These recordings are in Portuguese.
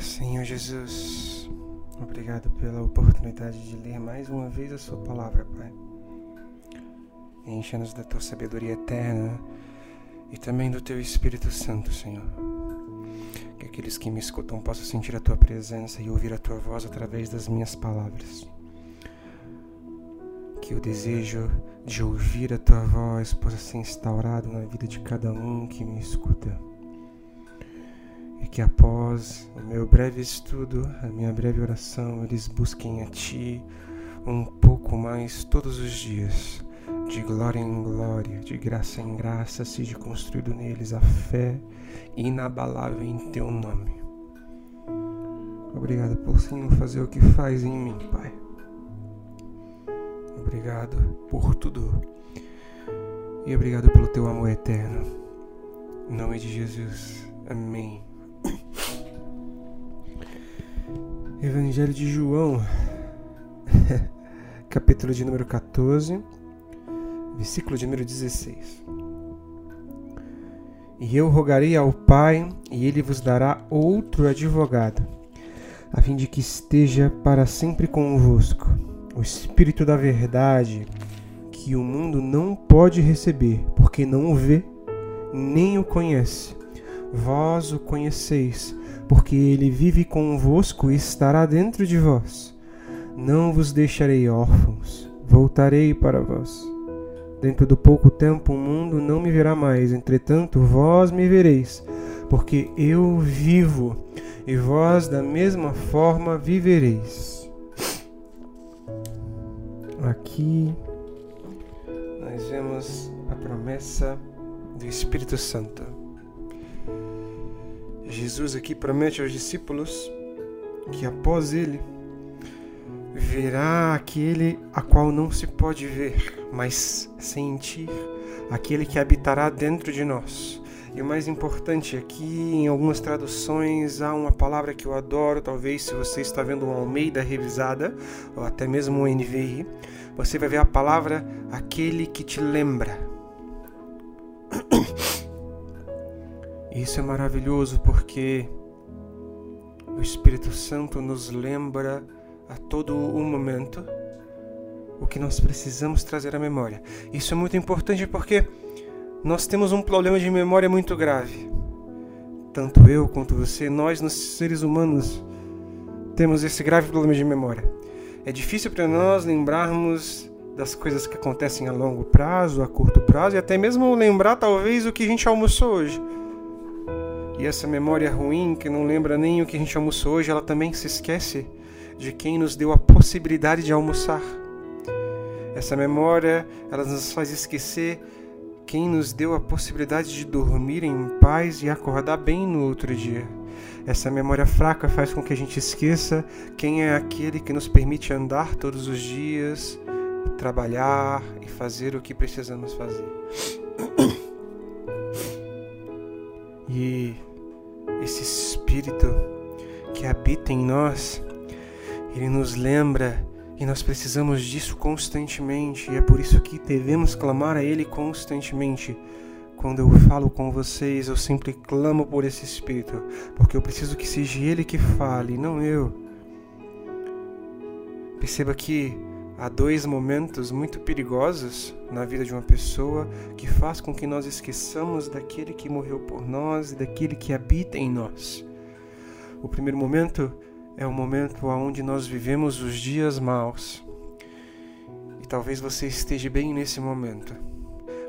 Senhor Jesus, obrigado pela oportunidade de ler mais uma vez a Sua palavra, Pai. Encha-nos da Tua sabedoria eterna e também do Teu Espírito Santo, Senhor. Que aqueles que me escutam possam sentir a Tua presença e ouvir a Tua voz através das minhas palavras. Que o desejo de ouvir a Tua voz possa ser instaurado na vida de cada um que me escuta que após o meu breve estudo, a minha breve oração, eles busquem a Ti um pouco mais todos os dias, de glória em glória, de graça em graça, seja construído neles a fé inabalável em Teu nome. Obrigado por Senhor fazer o que faz em mim, Pai. Obrigado por tudo. E obrigado pelo teu amor eterno. Em nome de Jesus. Amém. Evangelho de João, capítulo de número 14, versículo de número 16. E eu rogarei ao Pai, e ele vos dará outro advogado, a fim de que esteja para sempre convosco, o Espírito da Verdade, que o mundo não pode receber, porque não o vê, nem o conhece. Vós o conheceis, porque ele vive convosco e estará dentro de vós. Não vos deixarei órfãos, voltarei para vós. Dentro do pouco tempo o mundo não me verá mais, entretanto vós me vereis, porque eu vivo, e vós da mesma forma vivereis. Aqui nós vemos a promessa do Espírito Santo. Jesus aqui promete aos discípulos que após ele verá aquele a qual não se pode ver, mas sentir, aquele que habitará dentro de nós. E o mais importante aqui, em algumas traduções, há uma palavra que eu adoro, talvez se você está vendo uma Almeida revisada, ou até mesmo um NVI, você vai ver a palavra aquele que te lembra. Isso é maravilhoso porque o Espírito Santo nos lembra a todo o momento o que nós precisamos trazer à memória. Isso é muito importante porque nós temos um problema de memória muito grave. Tanto eu quanto você, nós, nos seres humanos, temos esse grave problema de memória. É difícil para nós lembrarmos das coisas que acontecem a longo prazo, a curto prazo e até mesmo lembrar talvez o que a gente almoçou hoje. E essa memória ruim, que não lembra nem o que a gente almoçou hoje, ela também se esquece de quem nos deu a possibilidade de almoçar. Essa memória, ela nos faz esquecer quem nos deu a possibilidade de dormir em paz e acordar bem no outro dia. Essa memória fraca faz com que a gente esqueça quem é aquele que nos permite andar todos os dias, trabalhar e fazer o que precisamos fazer. E esse Espírito que habita em nós, ele nos lembra e nós precisamos disso constantemente, e é por isso que devemos clamar a Ele constantemente. Quando eu falo com vocês, eu sempre clamo por esse Espírito, porque eu preciso que seja Ele que fale, não eu. Perceba que há dois momentos muito perigosos na vida de uma pessoa que faz com que nós esqueçamos daquele que morreu por nós e daquele que habita em nós. O primeiro momento é o momento onde nós vivemos os dias maus. E talvez você esteja bem nesse momento.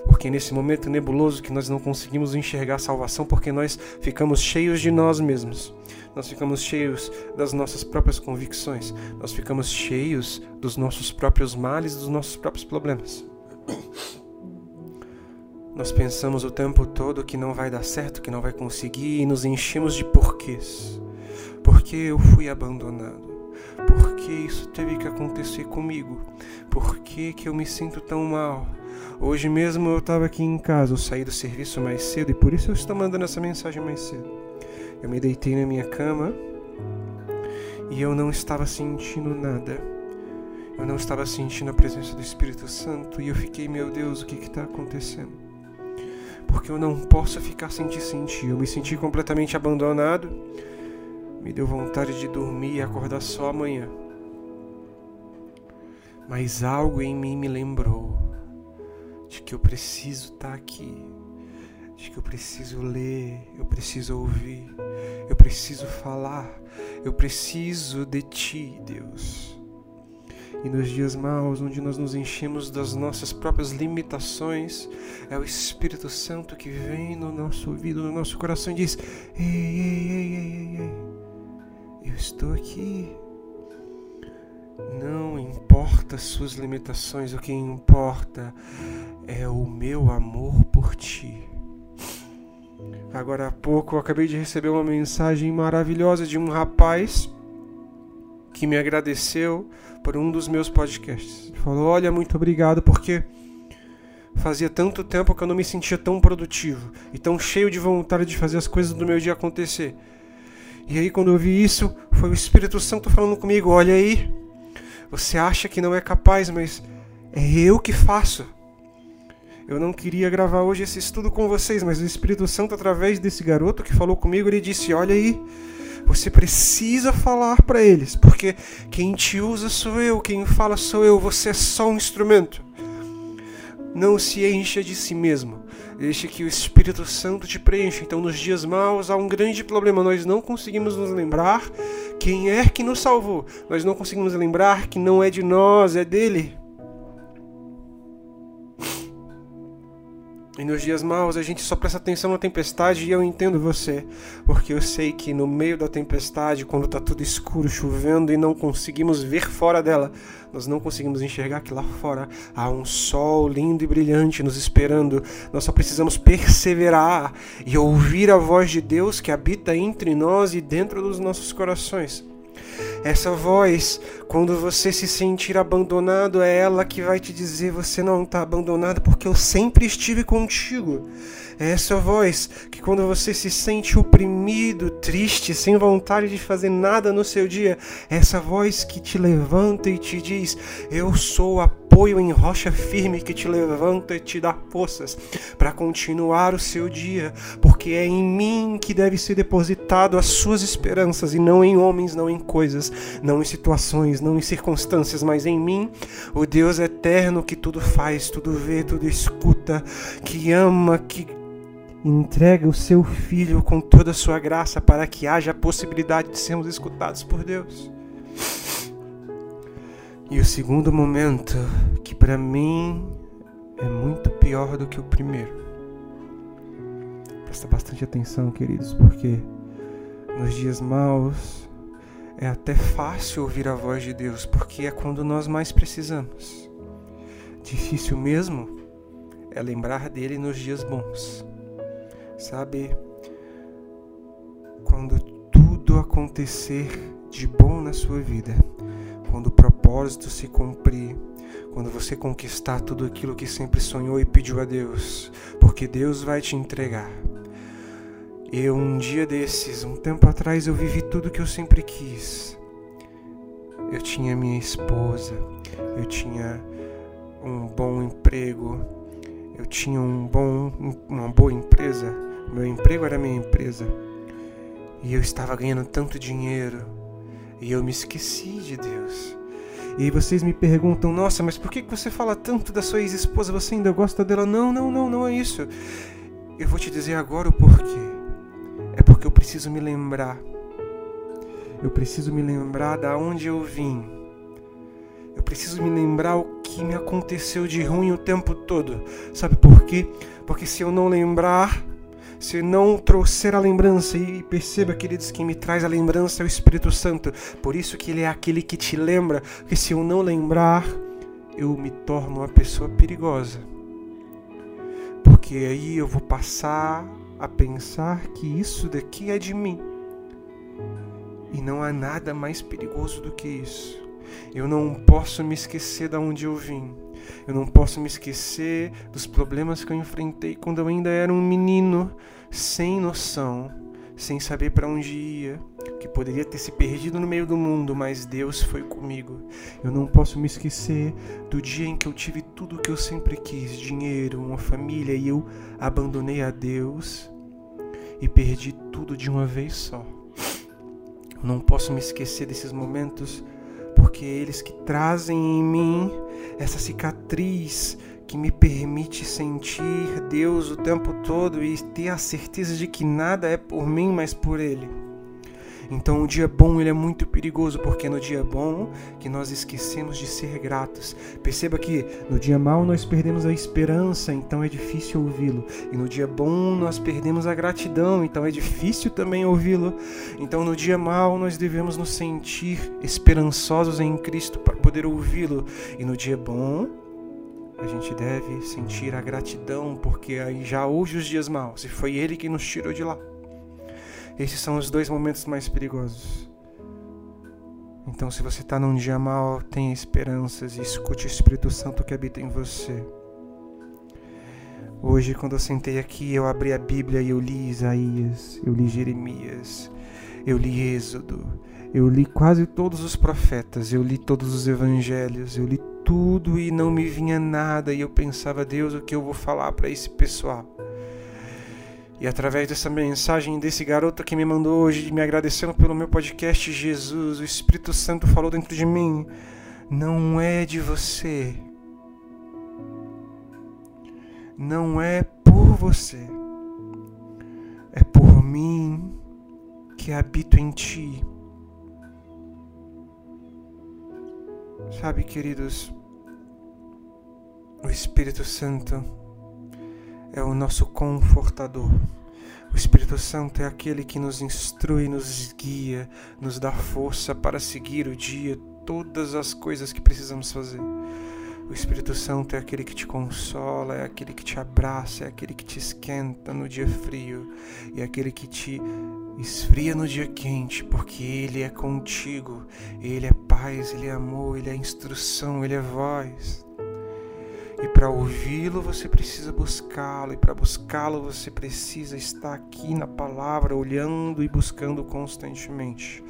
Porque nesse momento nebuloso que nós não conseguimos enxergar a salvação porque nós ficamos cheios de nós mesmos nós ficamos cheios das nossas próprias convicções, nós ficamos cheios dos nossos próprios males, dos nossos próprios problemas. Nós pensamos o tempo todo que não vai dar certo, que não vai conseguir e nos enchemos de porquês. Por que eu fui abandonado? Por que isso teve que acontecer comigo? Por que, que eu me sinto tão mal? Hoje mesmo eu estava aqui em casa, eu saí do serviço mais cedo e por isso eu estou mandando essa mensagem mais cedo. Eu me deitei na minha cama e eu não estava sentindo nada. Eu não estava sentindo a presença do Espírito Santo e eu fiquei, meu Deus, o que está acontecendo? porque eu não posso ficar sem te sentir. Eu me senti completamente abandonado, me deu vontade de dormir e acordar só amanhã. Mas algo em mim me lembrou de que eu preciso estar aqui, de que eu preciso ler, eu preciso ouvir, eu preciso falar, eu preciso de ti, Deus. E nos dias maus, onde nós nos enchemos das nossas próprias limitações, é o Espírito Santo que vem no nosso ouvido, no nosso coração e diz: Ei, ei, ei, ei, ei, eu estou aqui. Não importa suas limitações, o que importa é o meu amor por ti. Agora há pouco eu acabei de receber uma mensagem maravilhosa de um rapaz que me agradeceu por um dos meus podcasts. Ele falou: Olha, muito obrigado, porque fazia tanto tempo que eu não me sentia tão produtivo e tão cheio de vontade de fazer as coisas do meu dia acontecer. E aí, quando eu vi isso, foi o Espírito Santo falando comigo: Olha aí, você acha que não é capaz, mas é eu que faço. Eu não queria gravar hoje esse estudo com vocês, mas o Espírito Santo, através desse garoto que falou comigo, ele disse: Olha aí, você precisa falar para eles, porque quem te usa sou eu, quem fala sou eu, você é só um instrumento. Não se encha de si mesmo. Deixe que o Espírito Santo te preencha. Então, nos dias maus, há um grande problema. Nós não conseguimos nos lembrar quem é que nos salvou. Nós não conseguimos lembrar que não é de nós, é dele. E nos dias maus a gente só presta atenção na tempestade e eu entendo você, porque eu sei que no meio da tempestade, quando está tudo escuro, chovendo e não conseguimos ver fora dela, nós não conseguimos enxergar que lá fora há um sol lindo e brilhante nos esperando. Nós só precisamos perseverar e ouvir a voz de Deus que habita entre nós e dentro dos nossos corações. Essa voz, quando você se sentir abandonado, é ela que vai te dizer: você não está abandonado porque eu sempre estive contigo. É essa voz que, quando você se sente oprimido, triste, sem vontade de fazer nada no seu dia, é essa voz que te levanta e te diz: Eu sou a apoio em rocha firme que te levanta e te dá forças para continuar o seu dia, porque é em mim que deve ser depositado as suas esperanças e não em homens, não em coisas, não em situações, não em circunstâncias, mas em mim, o Deus eterno que tudo faz, tudo vê, tudo escuta, que ama, que entrega o seu filho com toda a sua graça para que haja a possibilidade de sermos escutados por Deus. E o segundo momento, que para mim é muito pior do que o primeiro. Presta bastante atenção, queridos, porque nos dias maus é até fácil ouvir a voz de Deus, porque é quando nós mais precisamos. Difícil mesmo é lembrar dele nos dias bons. Sabe, quando tudo acontecer de bom na sua vida, quando o propósito se cumprir, quando você conquistar tudo aquilo que sempre sonhou e pediu a Deus, porque Deus vai te entregar. Eu, um dia desses, um tempo atrás, eu vivi tudo que eu sempre quis. Eu tinha minha esposa, eu tinha um bom emprego, eu tinha um bom, uma boa empresa. Meu emprego era minha empresa. E eu estava ganhando tanto dinheiro e eu me esqueci de Deus. E aí vocês me perguntam: "Nossa, mas por que você fala tanto da sua ex-esposa? Você ainda gosta dela?" Não, não, não, não é isso. Eu vou te dizer agora o porquê. É porque eu preciso me lembrar. Eu preciso me lembrar da onde eu vim. Eu preciso me lembrar o que me aconteceu de ruim o tempo todo. Sabe por quê? Porque se eu não lembrar, se não trouxer a lembrança, e perceba, queridos, quem me traz a lembrança é o Espírito Santo. Por isso que ele é aquele que te lembra, que se eu não lembrar, eu me torno uma pessoa perigosa. Porque aí eu vou passar a pensar que isso daqui é de mim. E não há nada mais perigoso do que isso. Eu não posso me esquecer de onde eu vim. Eu não posso me esquecer dos problemas que eu enfrentei quando eu ainda era um menino sem noção, sem saber para onde ia, que poderia ter se perdido no meio do mundo, mas Deus foi comigo. Eu não posso me esquecer do dia em que eu tive tudo o que eu sempre quis: dinheiro, uma família, e eu abandonei a Deus e perdi tudo de uma vez só. Eu não posso me esquecer desses momentos porque eles que trazem em mim essa cicatriz que me permite sentir Deus o tempo todo e ter a certeza de que nada é por mim, mas por Ele. Então o dia bom ele é muito perigoso porque é no dia bom que nós esquecemos de ser gratos. Perceba que no dia mau nós perdemos a esperança, então é difícil ouvi-lo. E no dia bom nós perdemos a gratidão, então é difícil também ouvi-lo. Então no dia mau nós devemos nos sentir esperançosos em Cristo para poder ouvi-lo. E no dia bom a gente deve sentir a gratidão, porque aí já hoje os dias maus, e foi Ele que nos tirou de lá. Esses são os dois momentos mais perigosos. Então, se você está num dia mal, tenha esperanças e escute o Espírito Santo que habita em você. Hoje, quando eu sentei aqui, eu abri a Bíblia e eu li Isaías, eu li Jeremias, eu li Êxodo, eu li quase todos os profetas, eu li todos os evangelhos, eu li tudo e não me vinha nada. E eu pensava, Deus, o que eu vou falar para esse pessoal? E através dessa mensagem desse garoto que me mandou hoje, me agradecendo pelo meu podcast, Jesus, o Espírito Santo falou dentro de mim: não é de você. Não é por você. É por mim que habito em ti. Sabe, queridos, o Espírito Santo é o nosso confortador. O Espírito Santo é aquele que nos instrui, nos guia, nos dá força para seguir o dia, todas as coisas que precisamos fazer. O Espírito Santo é aquele que te consola, é aquele que te abraça, é aquele que te esquenta no dia frio, é aquele que te esfria no dia quente, porque Ele é contigo, Ele é paz, Ele é amor, Ele é instrução, Ele é voz. Para ouvi-lo você precisa buscá-lo, e para buscá-lo você precisa estar aqui na palavra, olhando e buscando constantemente.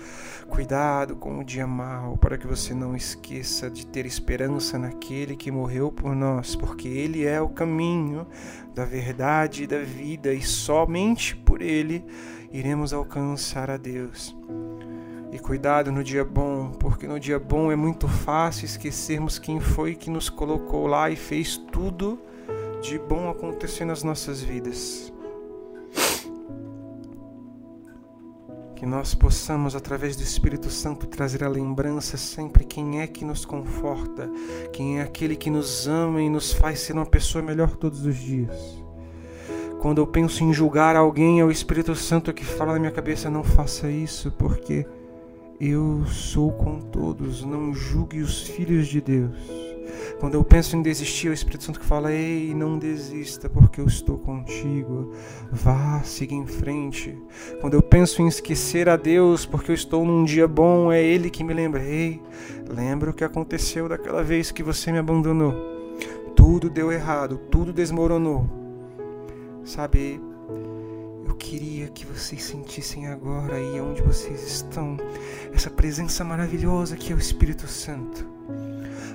Cuidado com o dia mau, para que você não esqueça de ter esperança naquele que morreu por nós, porque ele é o caminho da verdade e da vida, e somente por ele iremos alcançar a Deus. E cuidado no dia bom, porque no dia bom é muito fácil esquecermos quem foi que nos colocou lá e fez tudo de bom acontecer nas nossas vidas. Que nós possamos, através do Espírito Santo, trazer a lembrança sempre quem é que nos conforta, quem é aquele que nos ama e nos faz ser uma pessoa melhor todos os dias. Quando eu penso em julgar alguém, é o Espírito Santo que fala na minha cabeça: não faça isso, porque eu sou com todos, não julgue os filhos de Deus. Quando eu penso em desistir, é o Espírito Santo que fala: Ei, não desista, porque eu estou contigo. Vá, siga em frente. Quando eu penso em esquecer a Deus, porque eu estou num dia bom, é Ele que me lembra: Ei, lembra o que aconteceu daquela vez que você me abandonou. Tudo deu errado, tudo desmoronou. Sabe, queria que vocês sentissem agora aí onde vocês estão, essa presença maravilhosa que é o Espírito Santo.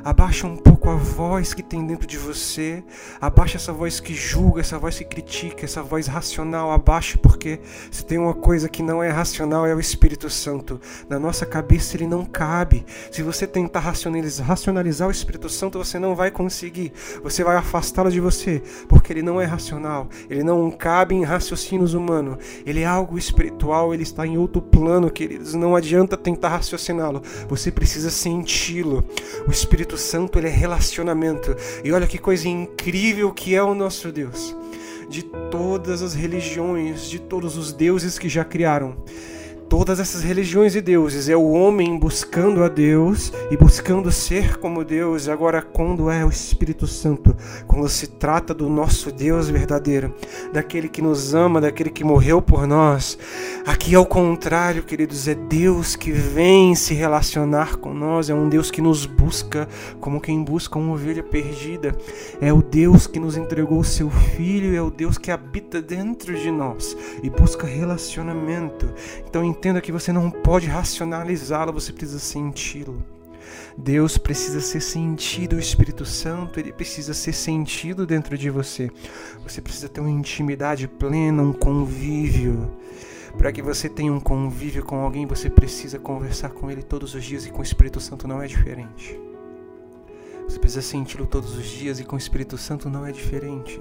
Abaixa um pouco a voz que tem dentro de você. Abaixa essa voz que julga, essa voz que critica, essa voz racional. Abaixa porque se tem uma coisa que não é racional é o Espírito Santo. Na nossa cabeça ele não cabe. Se você tentar racionalizar, racionalizar o Espírito Santo, você não vai conseguir. Você vai afastá-lo de você porque ele não é racional. Ele não cabe em raciocínios humanos. Ele é algo espiritual. Ele está em outro plano, queridos. Não adianta tentar raciociná-lo. Você precisa senti-lo. O Espírito Espírito Santo ele é relacionamento. E olha que coisa incrível que é o nosso Deus. De todas as religiões, de todos os deuses que já criaram, todas essas religiões e deuses. É o homem buscando a Deus e buscando ser como Deus. Agora, quando é o Espírito Santo, quando se trata do nosso Deus verdadeiro, daquele que nos ama, daquele que morreu por nós, aqui ao contrário, queridos, é Deus que vem se relacionar com nós, é um Deus que nos busca como quem busca uma ovelha perdida. É o Deus que nos entregou o seu Filho, é o Deus que habita dentro de nós e busca relacionamento. Então, entenda que você não pode racionalizá-lo, você precisa senti-lo. Deus precisa ser sentido, o Espírito Santo, ele precisa ser sentido dentro de você. Você precisa ter uma intimidade plena, um convívio. Para que você tenha um convívio com alguém, você precisa conversar com ele todos os dias e com o Espírito Santo não é diferente. Você precisa senti-lo todos os dias e com o Espírito Santo não é diferente.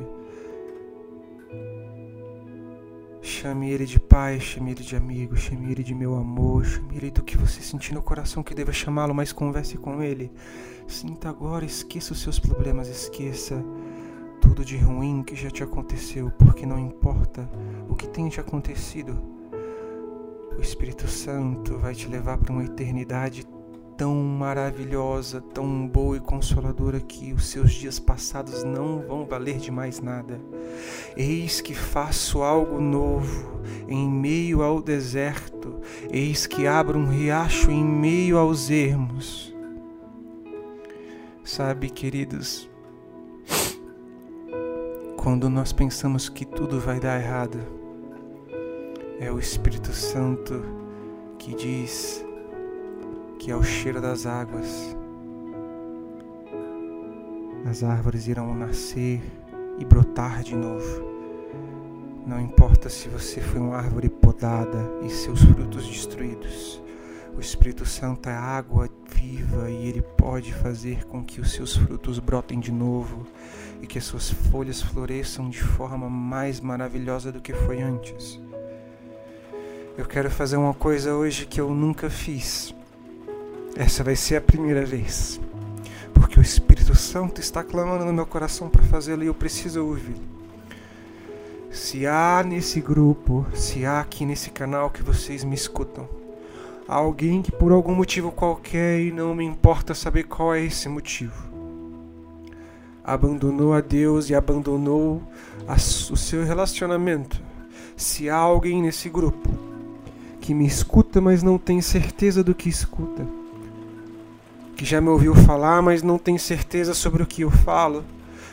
Chame ele de pai, chame ele de amigo, chame ele de meu amor, chame ele do que você sentir no coração que deva chamá-lo, mas converse com ele. Sinta agora, esqueça os seus problemas, esqueça tudo de ruim que já te aconteceu, porque não importa o que tenha te acontecido. O Espírito Santo vai te levar para uma eternidade tão maravilhosa, tão boa e consoladora que os seus dias passados não vão valer de mais nada. Eis que faço algo novo em meio ao deserto, eis que abro um riacho em meio aos ermos. Sabe, queridos, quando nós pensamos que tudo vai dar errado, é o Espírito Santo que diz que é o cheiro das águas. As árvores irão nascer e brotar de novo. Não importa se você foi uma árvore podada e seus frutos destruídos. O Espírito Santo é água viva e ele pode fazer com que os seus frutos brotem de novo e que as suas folhas floresçam de forma mais maravilhosa do que foi antes. Eu quero fazer uma coisa hoje que eu nunca fiz. Essa vai ser a primeira vez. Porque o Espírito Santo está clamando no meu coração para fazê-lo e eu preciso ouvir. Se há nesse grupo, se há aqui nesse canal que vocês me escutam, alguém que por algum motivo qualquer e não me importa saber qual é esse motivo, abandonou a Deus e abandonou a, o seu relacionamento. Se há alguém nesse grupo que me escuta, mas não tem certeza do que escuta, que já me ouviu falar, mas não tem certeza sobre o que eu falo,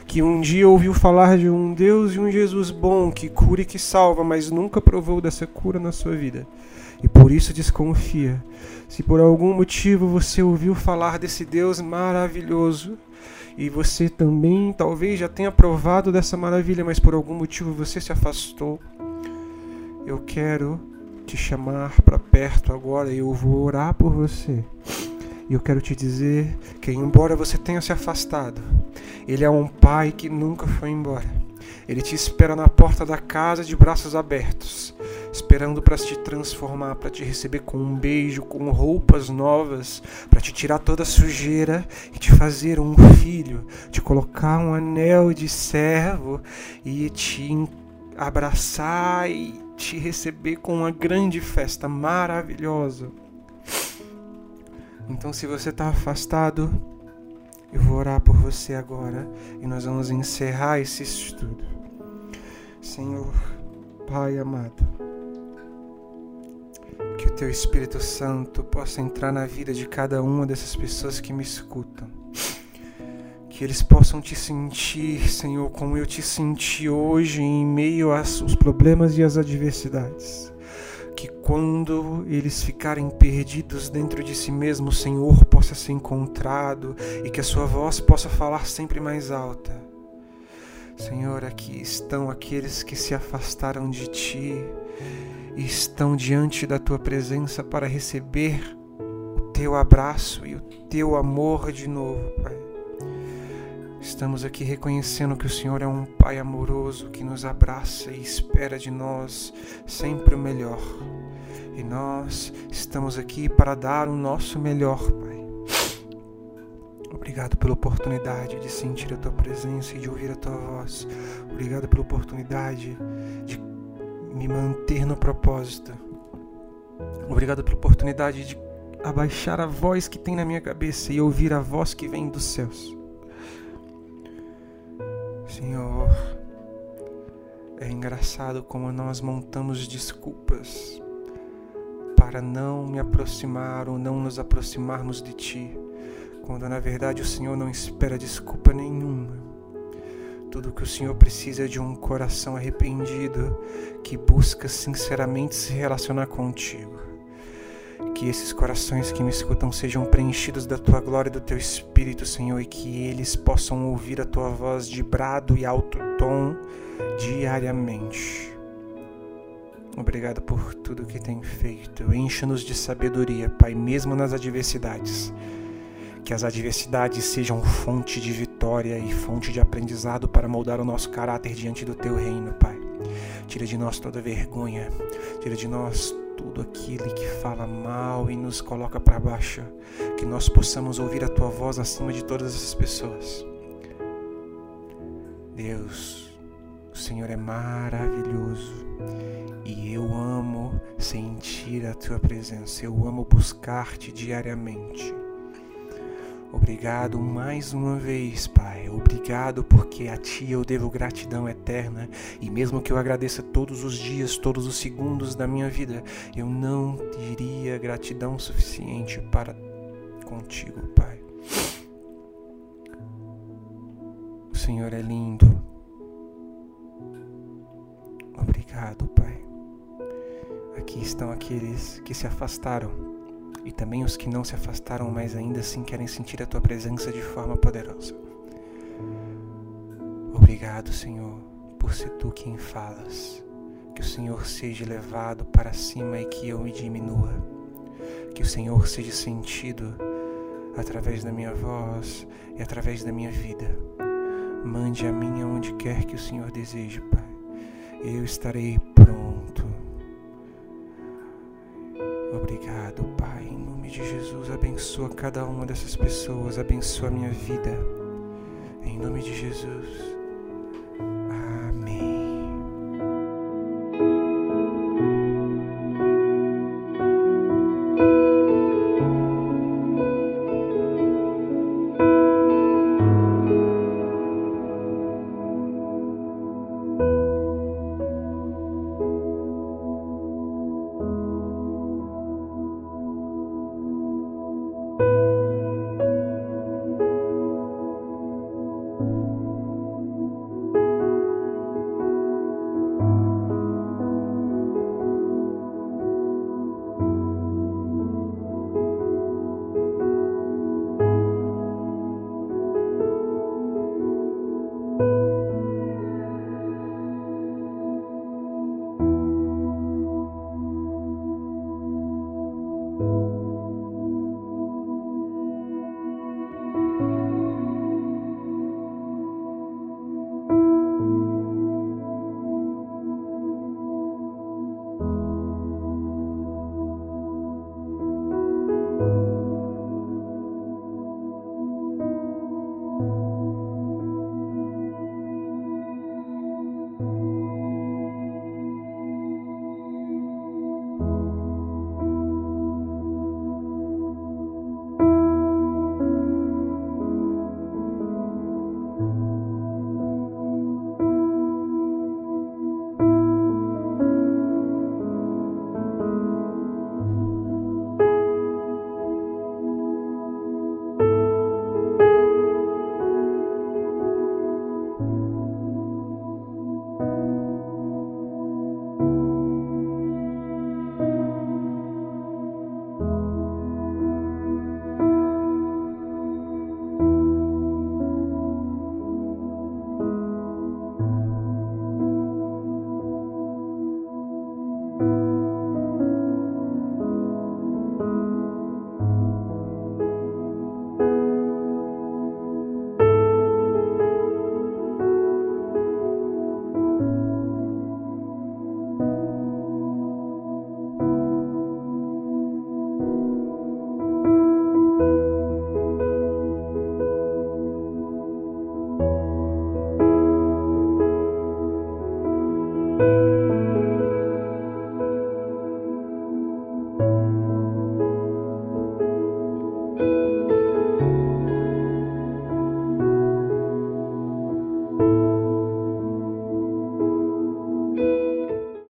que um dia ouviu falar de um Deus e um Jesus bom que cura e que salva, mas nunca provou dessa cura na sua vida. E por isso desconfia. Se por algum motivo você ouviu falar desse Deus maravilhoso, e você também talvez já tenha provado dessa maravilha, mas por algum motivo você se afastou, eu quero te chamar para perto agora e eu vou orar por você. E eu quero te dizer que, embora você tenha se afastado, Ele é um pai que nunca foi embora. Ele te espera na porta da casa de braços abertos, esperando para te transformar, para te receber com um beijo, com roupas novas, para te tirar toda a sujeira e te fazer um filho, te colocar um anel de servo e te abraçar e te receber com uma grande festa maravilhosa. Então, se você está afastado, eu vou orar por você agora e nós vamos encerrar esse estudo. Senhor, Pai amado, que o Teu Espírito Santo possa entrar na vida de cada uma dessas pessoas que me escutam. Que eles possam te sentir, Senhor, como eu te senti hoje em meio aos problemas e às adversidades que quando eles ficarem perdidos dentro de si mesmo, o Senhor possa ser encontrado e que a sua voz possa falar sempre mais alta. Senhor, aqui estão aqueles que se afastaram de ti e estão diante da tua presença para receber o teu abraço e o teu amor de novo, Pai. Estamos aqui reconhecendo que o Senhor é um Pai amoroso que nos abraça e espera de nós sempre o melhor. E nós estamos aqui para dar o nosso melhor, Pai. Obrigado pela oportunidade de sentir a Tua presença e de ouvir a Tua voz. Obrigado pela oportunidade de me manter no propósito. Obrigado pela oportunidade de abaixar a voz que tem na minha cabeça e ouvir a voz que vem dos céus. Senhor, é engraçado como nós montamos desculpas para não me aproximar ou não nos aproximarmos de Ti, quando na verdade o Senhor não espera desculpa nenhuma. Tudo que o Senhor precisa é de um coração arrependido que busca sinceramente se relacionar contigo. Que esses corações que me escutam sejam preenchidos da tua glória e do teu espírito, Senhor, e que eles possam ouvir a tua voz de brado e alto tom diariamente. Obrigado por tudo que tem feito. Encha-nos de sabedoria, Pai, mesmo nas adversidades. Que as adversidades sejam fonte de vitória e fonte de aprendizado para moldar o nosso caráter diante do Teu reino, Pai. Tira de nós toda vergonha, tira de nós tudo aquilo que fala mal e nos coloca para baixo, que nós possamos ouvir a tua voz acima de todas essas pessoas. Deus, o Senhor é maravilhoso e eu amo sentir a tua presença, eu amo buscar-te diariamente. Obrigado mais uma vez, Pai. Obrigado porque a Ti eu devo gratidão eterna. E mesmo que eu agradeça todos os dias, todos os segundos da minha vida, eu não teria gratidão suficiente para contigo, Pai. O Senhor é lindo. Obrigado, Pai. Aqui estão aqueles que se afastaram e também os que não se afastaram, mas ainda assim querem sentir a tua presença de forma poderosa. Obrigado, Senhor, por ser tu quem falas. Que o Senhor seja levado para cima e que eu me diminua. Que o Senhor seja sentido através da minha voz e através da minha vida. Mande a mim aonde quer que o Senhor deseje, Pai. Eu estarei pronto. Obrigado, Pai. Em nome de Jesus, abençoa cada uma dessas pessoas, abençoa a minha vida. Em nome de Jesus.